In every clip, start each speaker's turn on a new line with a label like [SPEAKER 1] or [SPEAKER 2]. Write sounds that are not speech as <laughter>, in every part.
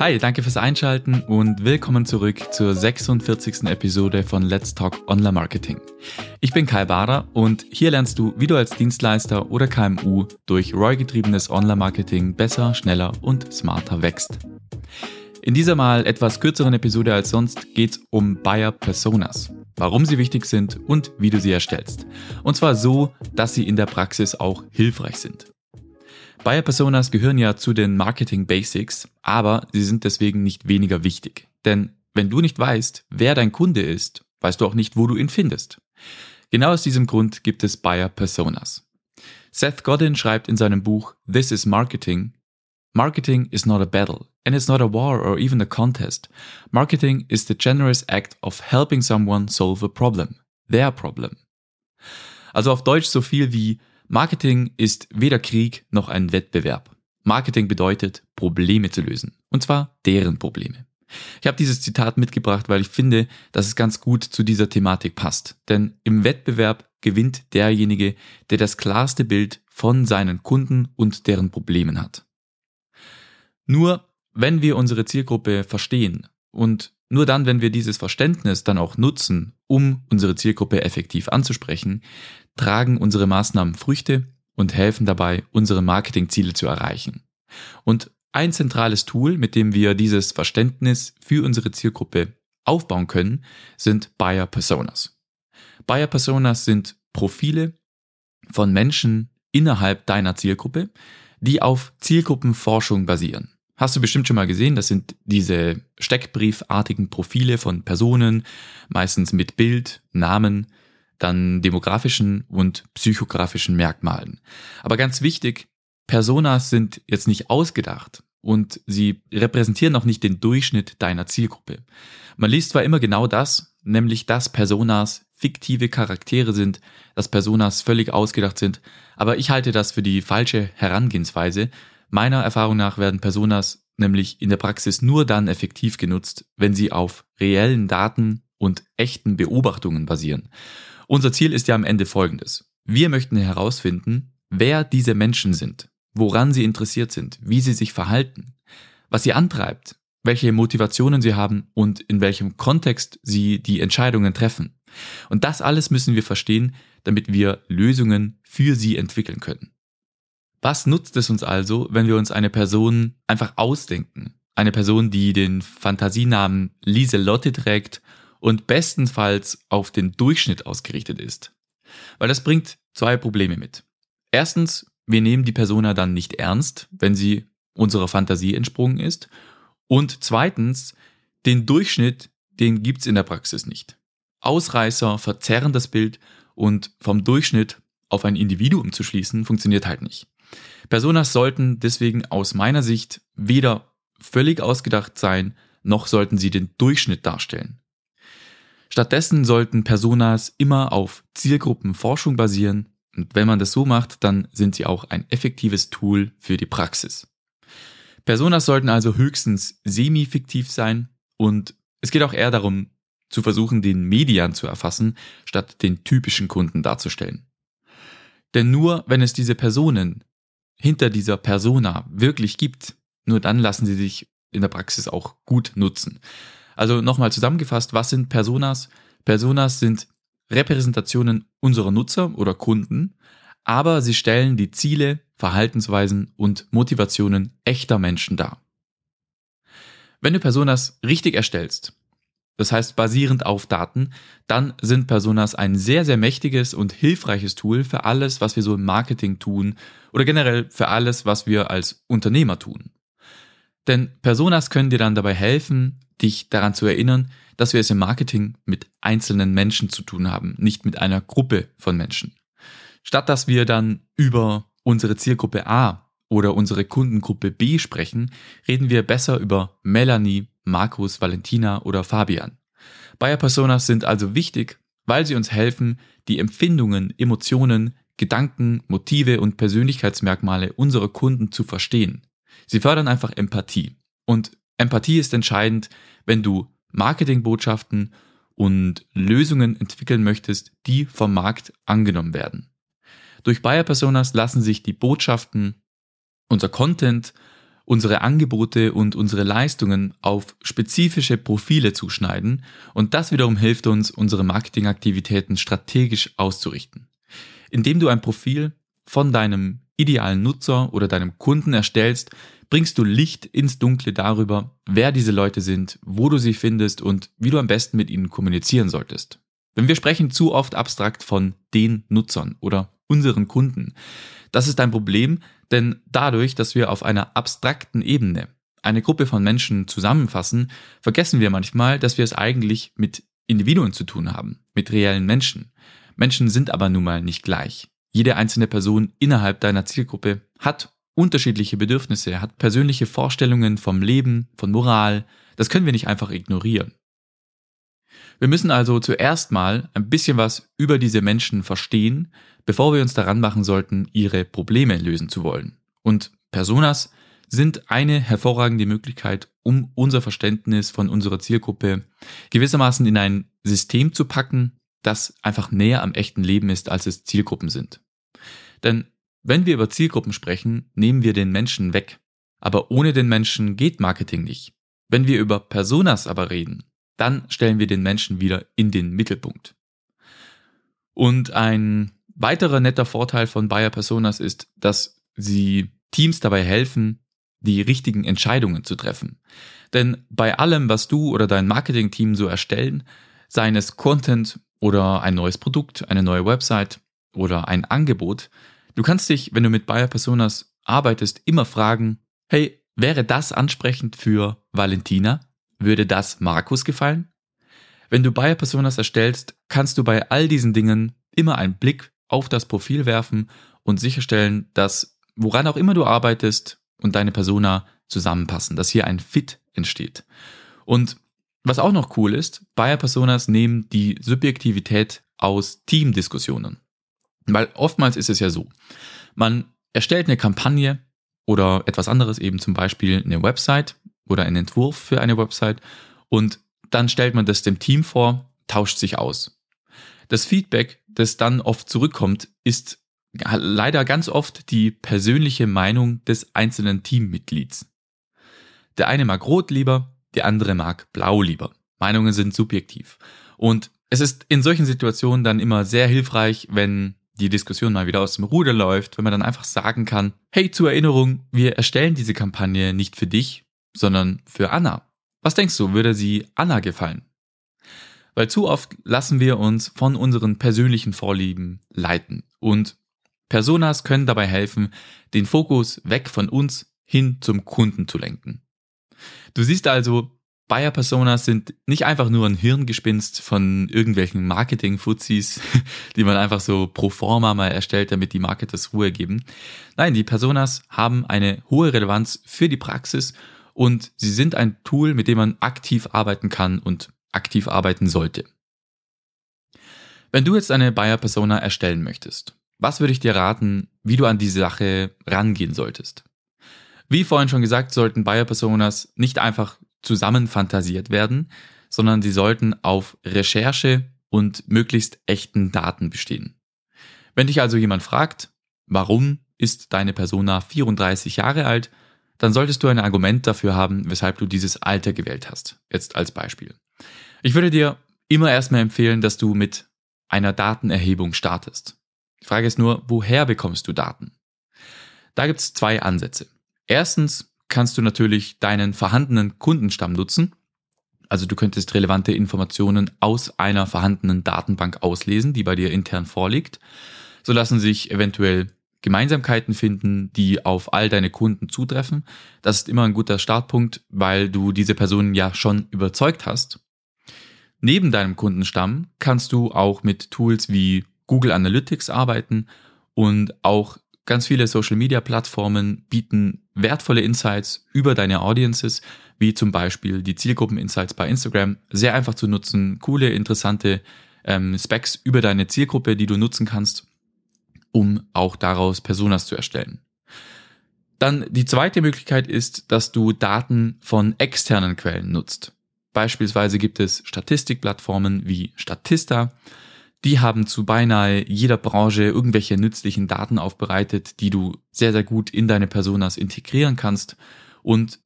[SPEAKER 1] Hi, danke fürs Einschalten und willkommen zurück zur 46. Episode von Let's Talk Online Marketing. Ich bin Kai Bader und hier lernst du, wie du als Dienstleister oder KMU durch ROI-getriebenes Online-Marketing besser, schneller und smarter wächst. In dieser mal etwas kürzeren Episode als sonst geht es um Buyer Personas, warum sie wichtig sind und wie du sie erstellst. Und zwar so, dass sie in der Praxis auch hilfreich sind. Buyer Personas gehören ja zu den Marketing Basics, aber sie sind deswegen nicht weniger wichtig. Denn wenn du nicht weißt, wer dein Kunde ist, weißt du auch nicht, wo du ihn findest. Genau aus diesem Grund gibt es Buyer Personas. Seth Godin schreibt in seinem Buch This is Marketing, Marketing is not a battle, and it's not a war or even a contest. Marketing is the generous act of helping someone solve a problem, their problem. Also auf Deutsch so viel wie Marketing ist weder Krieg noch ein Wettbewerb. Marketing bedeutet, Probleme zu lösen. Und zwar deren Probleme. Ich habe dieses Zitat mitgebracht, weil ich finde, dass es ganz gut zu dieser Thematik passt. Denn im Wettbewerb gewinnt derjenige, der das klarste Bild von seinen Kunden und deren Problemen hat. Nur wenn wir unsere Zielgruppe verstehen und nur dann, wenn wir dieses Verständnis dann auch nutzen, um unsere Zielgruppe effektiv anzusprechen, tragen unsere Maßnahmen Früchte und helfen dabei, unsere Marketingziele zu erreichen. Und ein zentrales Tool, mit dem wir dieses Verständnis für unsere Zielgruppe aufbauen können, sind Buyer Personas. Buyer Personas sind Profile von Menschen innerhalb deiner Zielgruppe, die auf Zielgruppenforschung basieren. Hast du bestimmt schon mal gesehen, das sind diese steckbriefartigen Profile von Personen, meistens mit Bild, Namen, dann demografischen und psychografischen Merkmalen. Aber ganz wichtig, Personas sind jetzt nicht ausgedacht und sie repräsentieren auch nicht den Durchschnitt deiner Zielgruppe. Man liest zwar immer genau das, nämlich dass Personas fiktive Charaktere sind, dass Personas völlig ausgedacht sind, aber ich halte das für die falsche Herangehensweise. Meiner Erfahrung nach werden Personas nämlich in der Praxis nur dann effektiv genutzt, wenn sie auf reellen Daten und echten Beobachtungen basieren. Unser Ziel ist ja am Ende folgendes. Wir möchten herausfinden, wer diese Menschen sind, woran sie interessiert sind, wie sie sich verhalten, was sie antreibt, welche Motivationen sie haben und in welchem Kontext sie die Entscheidungen treffen. Und das alles müssen wir verstehen, damit wir Lösungen für sie entwickeln können. Was nutzt es uns also, wenn wir uns eine Person einfach ausdenken? Eine Person, die den Fantasienamen Lieselotte trägt und bestenfalls auf den Durchschnitt ausgerichtet ist. Weil das bringt zwei Probleme mit. Erstens, wir nehmen die Persona dann nicht ernst, wenn sie unserer Fantasie entsprungen ist. Und zweitens, den Durchschnitt, den gibt's in der Praxis nicht. Ausreißer verzerren das Bild und vom Durchschnitt auf ein Individuum zu schließen, funktioniert halt nicht. Personas sollten deswegen aus meiner Sicht weder völlig ausgedacht sein, noch sollten sie den Durchschnitt darstellen. Stattdessen sollten Personas immer auf Zielgruppenforschung basieren und wenn man das so macht, dann sind sie auch ein effektives Tool für die Praxis. Personas sollten also höchstens semi-fiktiv sein und es geht auch eher darum, zu versuchen, den Median zu erfassen, statt den typischen Kunden darzustellen. Denn nur wenn es diese Personen hinter dieser Persona wirklich gibt, nur dann lassen sie sich in der Praxis auch gut nutzen. Also nochmal zusammengefasst, was sind Personas? Personas sind Repräsentationen unserer Nutzer oder Kunden, aber sie stellen die Ziele, Verhaltensweisen und Motivationen echter Menschen dar. Wenn du Personas richtig erstellst, das heißt basierend auf Daten, dann sind Personas ein sehr, sehr mächtiges und hilfreiches Tool für alles, was wir so im Marketing tun oder generell für alles, was wir als Unternehmer tun. Denn Personas können dir dann dabei helfen, dich daran zu erinnern, dass wir es im Marketing mit einzelnen Menschen zu tun haben, nicht mit einer Gruppe von Menschen. Statt dass wir dann über unsere Zielgruppe A oder unsere Kundengruppe B sprechen, reden wir besser über Melanie, Markus, Valentina oder Fabian. Buyer Personas sind also wichtig, weil sie uns helfen, die Empfindungen, Emotionen, Gedanken, Motive und Persönlichkeitsmerkmale unserer Kunden zu verstehen. Sie fördern einfach Empathie. Und Empathie ist entscheidend, wenn du Marketingbotschaften und Lösungen entwickeln möchtest, die vom Markt angenommen werden. Durch Buyer Personas lassen sich die Botschaften, unser Content, unsere Angebote und unsere Leistungen auf spezifische Profile zuschneiden und das wiederum hilft uns, unsere Marketingaktivitäten strategisch auszurichten. Indem du ein Profil von deinem idealen Nutzer oder deinem Kunden erstellst, bringst du Licht ins Dunkle darüber, wer diese Leute sind, wo du sie findest und wie du am besten mit ihnen kommunizieren solltest. Denn wir sprechen zu oft abstrakt von den Nutzern oder unseren Kunden. Das ist ein Problem, denn dadurch, dass wir auf einer abstrakten Ebene eine Gruppe von Menschen zusammenfassen, vergessen wir manchmal, dass wir es eigentlich mit Individuen zu tun haben, mit reellen Menschen. Menschen sind aber nun mal nicht gleich. Jede einzelne Person innerhalb deiner Zielgruppe hat unterschiedliche Bedürfnisse, hat persönliche Vorstellungen vom Leben, von Moral. Das können wir nicht einfach ignorieren. Wir müssen also zuerst mal ein bisschen was über diese Menschen verstehen, bevor wir uns daran machen sollten, ihre Probleme lösen zu wollen. Und Personas sind eine hervorragende Möglichkeit, um unser Verständnis von unserer Zielgruppe gewissermaßen in ein System zu packen, das einfach näher am echten Leben ist, als es Zielgruppen sind. Denn wenn wir über Zielgruppen sprechen, nehmen wir den Menschen weg. Aber ohne den Menschen geht Marketing nicht. Wenn wir über Personas aber reden, dann stellen wir den Menschen wieder in den Mittelpunkt. Und ein weiterer netter Vorteil von Buyer Personas ist, dass sie Teams dabei helfen, die richtigen Entscheidungen zu treffen. Denn bei allem, was du oder dein Marketingteam so erstellen, seien es Content oder ein neues Produkt, eine neue Website oder ein Angebot, du kannst dich, wenn du mit Buyer Personas arbeitest, immer fragen, hey, wäre das ansprechend für Valentina? Würde das Markus gefallen? Wenn du Buyer Personas erstellst, kannst du bei all diesen Dingen immer einen Blick auf das Profil werfen und sicherstellen, dass woran auch immer du arbeitest und deine Persona zusammenpassen, dass hier ein Fit entsteht. Und was auch noch cool ist, Buyer Personas nehmen die Subjektivität aus Teamdiskussionen. Weil oftmals ist es ja so, man erstellt eine Kampagne oder etwas anderes, eben zum Beispiel eine Website oder einen Entwurf für eine Website und dann stellt man das dem Team vor, tauscht sich aus. Das Feedback, das dann oft zurückkommt, ist leider ganz oft die persönliche Meinung des einzelnen Teammitglieds. Der eine mag rot lieber, der andere mag blau lieber. Meinungen sind subjektiv. Und es ist in solchen Situationen dann immer sehr hilfreich, wenn die Diskussion mal wieder aus dem Ruder läuft, wenn man dann einfach sagen kann, hey, zur Erinnerung, wir erstellen diese Kampagne nicht für dich, sondern für Anna. Was denkst du, würde sie Anna gefallen? Weil zu oft lassen wir uns von unseren persönlichen Vorlieben leiten und Personas können dabei helfen, den Fokus weg von uns hin zum Kunden zu lenken. Du siehst also, Buyer Personas sind nicht einfach nur ein Hirngespinst von irgendwelchen Marketing-Fuzis, <laughs> die man einfach so pro forma mal erstellt, damit die Marketers Ruhe geben. Nein, die Personas haben eine hohe Relevanz für die Praxis und sie sind ein Tool, mit dem man aktiv arbeiten kann und aktiv arbeiten sollte. Wenn du jetzt eine Buyer Persona erstellen möchtest, was würde ich dir raten, wie du an diese Sache rangehen solltest? Wie vorhin schon gesagt, sollten Buyer Personas nicht einfach zusammenfantasiert werden, sondern sie sollten auf Recherche und möglichst echten Daten bestehen. Wenn dich also jemand fragt, warum ist deine Persona 34 Jahre alt, dann solltest du ein Argument dafür haben, weshalb du dieses Alter gewählt hast. Jetzt als Beispiel. Ich würde dir immer erstmal empfehlen, dass du mit einer Datenerhebung startest. Die Frage ist nur, woher bekommst du Daten? Da gibt es zwei Ansätze. Erstens kannst du natürlich deinen vorhandenen Kundenstamm nutzen. Also du könntest relevante Informationen aus einer vorhandenen Datenbank auslesen, die bei dir intern vorliegt. So lassen sich eventuell Gemeinsamkeiten finden, die auf all deine Kunden zutreffen. Das ist immer ein guter Startpunkt, weil du diese Personen ja schon überzeugt hast. Neben deinem Kundenstamm kannst du auch mit Tools wie Google Analytics arbeiten und auch Ganz viele Social-Media-Plattformen bieten wertvolle Insights über deine Audiences, wie zum Beispiel die Zielgruppen-Insights bei Instagram. Sehr einfach zu nutzen, coole, interessante ähm, Specs über deine Zielgruppe, die du nutzen kannst, um auch daraus Personas zu erstellen. Dann die zweite Möglichkeit ist, dass du Daten von externen Quellen nutzt. Beispielsweise gibt es Statistikplattformen wie Statista, Die haben zu beinahe jeder Branche irgendwelche nützlichen Daten aufbereitet, die du sehr, sehr gut in deine Personas integrieren kannst. Und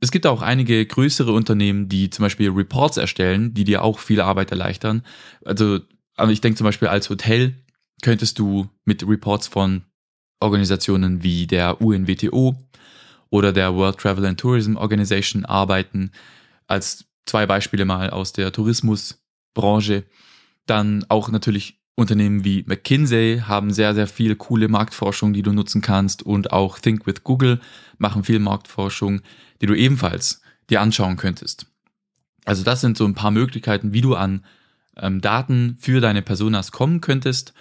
[SPEAKER 1] es gibt auch einige größere Unternehmen, die zum Beispiel Reports erstellen, die dir auch viel Arbeit erleichtern. Also, ich denke zum Beispiel als Hotel könntest du mit Reports von Organisationen wie der UNWTO oder der World Travel and Tourism Organization arbeiten, als zwei Beispiele mal aus der Tourismusbranche. Dann auch natürlich Unternehmen wie McKinsey haben sehr, sehr viel coole Marktforschung, die du nutzen kannst und auch Think with Google machen viel Marktforschung, die du ebenfalls dir anschauen könntest. Also das sind so ein paar Möglichkeiten, wie du an ähm, Daten für deine Personas kommen könntest.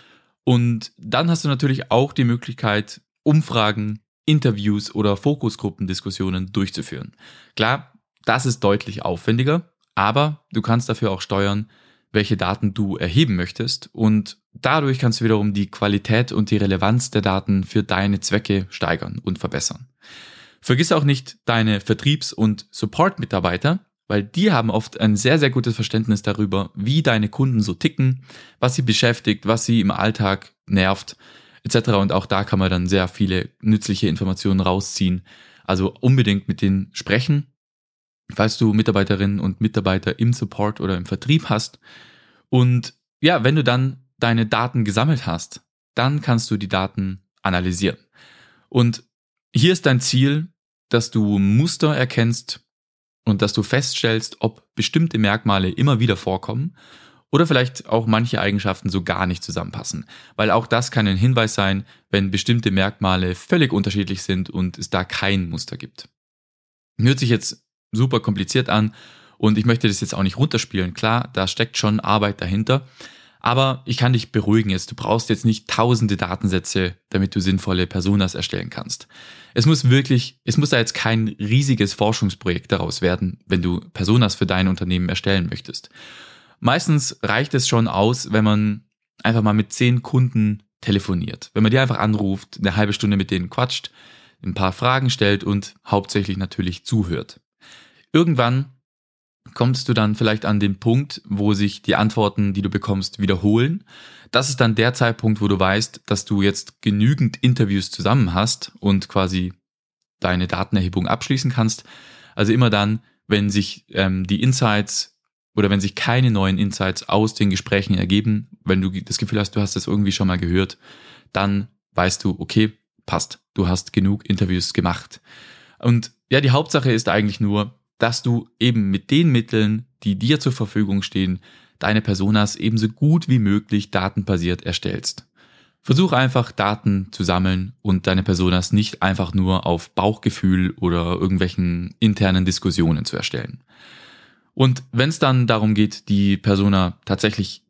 [SPEAKER 1] Und dann hast du natürlich auch die Möglichkeit, Umfragen, Interviews oder Fokusgruppendiskussionen durchzuführen. Klar, das ist deutlich aufwendiger, aber du kannst dafür auch steuern, welche Daten du erheben möchtest und dadurch kannst du wiederum die Qualität und die Relevanz der Daten für deine Zwecke steigern und verbessern. Vergiss auch nicht deine Vertriebs- und Support-Mitarbeiter, weil die haben oft ein sehr, sehr gutes Verständnis darüber, wie deine Kunden so ticken, was sie beschäftigt, was sie im Alltag nervt, etc. Und auch da kann man dann sehr viele nützliche Informationen rausziehen. Also unbedingt mit denen sprechen, falls du Mitarbeiterinnen und Mitarbeiter im Support oder im Vertrieb hast. Und ja, wenn du dann deine Daten gesammelt hast, dann kannst du die Daten analysieren. Und hier ist dein Ziel, dass du Muster erkennst und dass du feststellst, ob bestimmte Merkmale immer wieder vorkommen oder vielleicht auch manche Eigenschaften so gar nicht zusammenpassen. Weil auch das kann ein Hinweis sein, wenn bestimmte Merkmale völlig unterschiedlich sind und es da kein Muster gibt. Hört sich jetzt super kompliziert an und ich möchte das jetzt auch nicht runterspielen. Klar, da steckt schon Arbeit dahinter. Aber ich kann dich beruhigen jetzt. Du brauchst jetzt nicht tausende Datensätze, damit du sinnvolle Personas erstellen kannst. Es muss wirklich, es muss da jetzt kein riesiges Forschungsprojekt daraus werden, wenn du Personas für dein Unternehmen erstellen möchtest. Meistens reicht es schon aus, wenn man einfach mal mit zehn Kunden telefoniert. Wenn man die einfach anruft, eine halbe Stunde mit denen quatscht, ein paar Fragen stellt und hauptsächlich natürlich zuhört. Irgendwann kommst du dann vielleicht an den Punkt, wo sich die Antworten, die du bekommst, wiederholen. Das ist dann der Zeitpunkt, wo du weißt, dass du jetzt genügend Interviews zusammen hast und quasi deine Datenerhebung abschließen kannst. Also immer dann, wenn sich ähm, die Insights oder wenn sich keine neuen Insights aus den Gesprächen ergeben, wenn du das Gefühl hast, du hast das irgendwie schon mal gehört, dann weißt du, okay, passt, du hast genug Interviews gemacht. Und ja, die Hauptsache ist eigentlich nur, dass du eben mit den Mitteln, die dir zur Verfügung stehen, deine Personas ebenso gut wie möglich datenbasiert erstellst. Versuch einfach Daten zu sammeln und deine Personas nicht einfach nur auf Bauchgefühl oder irgendwelchen internen Diskussionen zu erstellen. Und wenn es dann darum geht, die Persona tatsächlich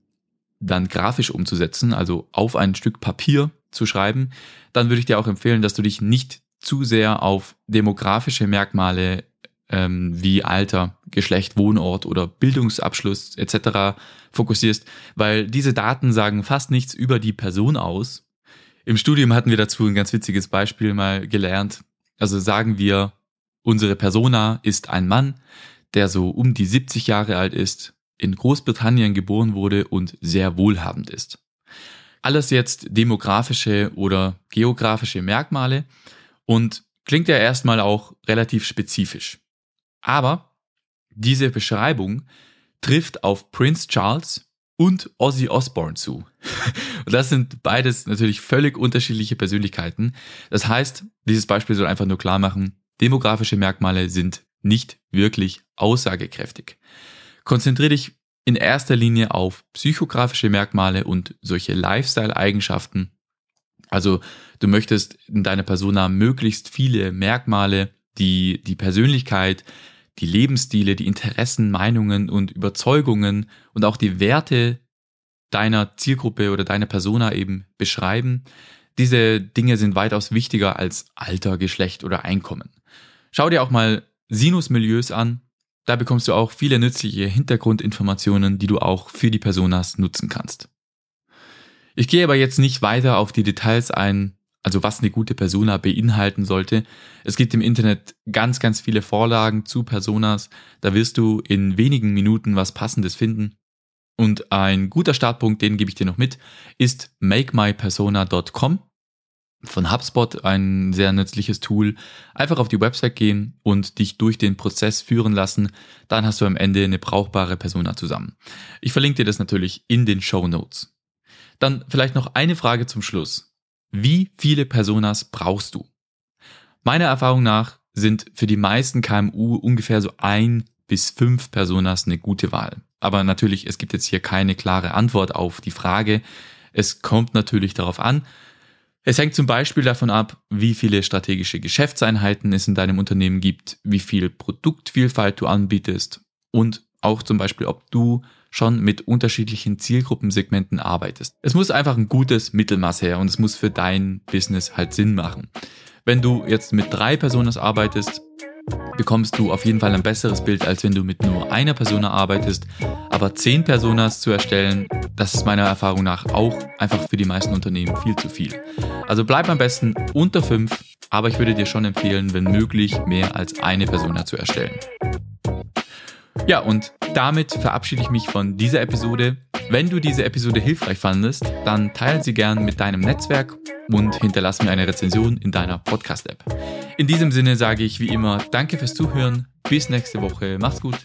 [SPEAKER 1] dann grafisch umzusetzen, also auf ein Stück Papier zu schreiben, dann würde ich dir auch empfehlen, dass du dich nicht zu sehr auf demografische Merkmale ähm, wie Alter, Geschlecht, Wohnort oder Bildungsabschluss etc. fokussierst, weil diese Daten sagen fast nichts über die Person aus. Im Studium hatten wir dazu ein ganz witziges Beispiel mal gelernt. Also sagen wir, unsere Persona ist ein Mann, der so um die 70 Jahre alt ist, in Großbritannien geboren wurde und sehr wohlhabend ist. Alles jetzt demografische oder geografische Merkmale und klingt ja erstmal auch relativ spezifisch. Aber diese Beschreibung trifft auf Prince Charles und Ozzy Osbourne zu. <laughs> Und das sind beides natürlich völlig unterschiedliche Persönlichkeiten. Das heißt, dieses Beispiel soll einfach nur klar machen, demografische Merkmale sind nicht wirklich aussagekräftig. Konzentriere dich in erster Linie auf psychografische Merkmale und solche Lifestyle-Eigenschaften. Also du möchtest in deiner Persona möglichst viele Merkmale, die die Persönlichkeit, die Lebensstile, die Interessen, Meinungen und Überzeugungen und auch die Werte deiner Zielgruppe oder deiner Persona eben beschreiben. Diese Dinge sind weitaus wichtiger als Alter, Geschlecht oder Einkommen. Schau dir auch mal Sinusmilieus an. Da bekommst du auch viele nützliche Hintergrundinformationen, die du auch für die Personas nutzen kannst. Ich gehe aber jetzt nicht weiter auf die Details ein, also was eine gute Persona beinhalten sollte. Es gibt im Internet ganz, ganz viele Vorlagen zu Personas. Da wirst du in wenigen Minuten was Passendes finden. Und ein guter Startpunkt, den gebe ich dir noch mit, ist makemypersona.com von HubSpot, ein sehr nützliches Tool. Einfach auf die Website gehen und dich durch den Prozess führen lassen. Dann hast du am Ende eine brauchbare Persona zusammen. Ich verlinke dir das natürlich in den Show Notes. Dann vielleicht noch eine Frage zum Schluss. Wie viele Personas brauchst du? Meiner Erfahrung nach sind für die meisten KMU ungefähr so ein bis fünf Personas eine gute Wahl. Aber natürlich, es gibt jetzt hier keine klare Antwort auf die Frage. Es kommt natürlich darauf an. Es hängt zum Beispiel davon ab, wie viele strategische Geschäftseinheiten es in deinem Unternehmen gibt, wie viel Produktvielfalt du anbietest und auch zum Beispiel, ob du schon mit unterschiedlichen Zielgruppensegmenten arbeitest. Es muss einfach ein gutes Mittelmaß her und es muss für dein Business halt Sinn machen. Wenn du jetzt mit drei Personen arbeitest, bekommst du auf jeden Fall ein besseres Bild, als wenn du mit nur einer Persona arbeitest. Aber zehn Personas zu erstellen, das ist meiner Erfahrung nach auch einfach für die meisten Unternehmen viel zu viel. Also bleib am besten unter fünf, aber ich würde dir schon empfehlen, wenn möglich, mehr als eine Persona zu erstellen. Ja, und damit verabschiede ich mich von dieser Episode. Wenn du diese Episode hilfreich fandest, dann teile sie gern mit deinem Netzwerk und hinterlass mir eine Rezension in deiner Podcast-App. In diesem Sinne sage ich wie immer Danke fürs Zuhören, bis nächste Woche, mach's gut.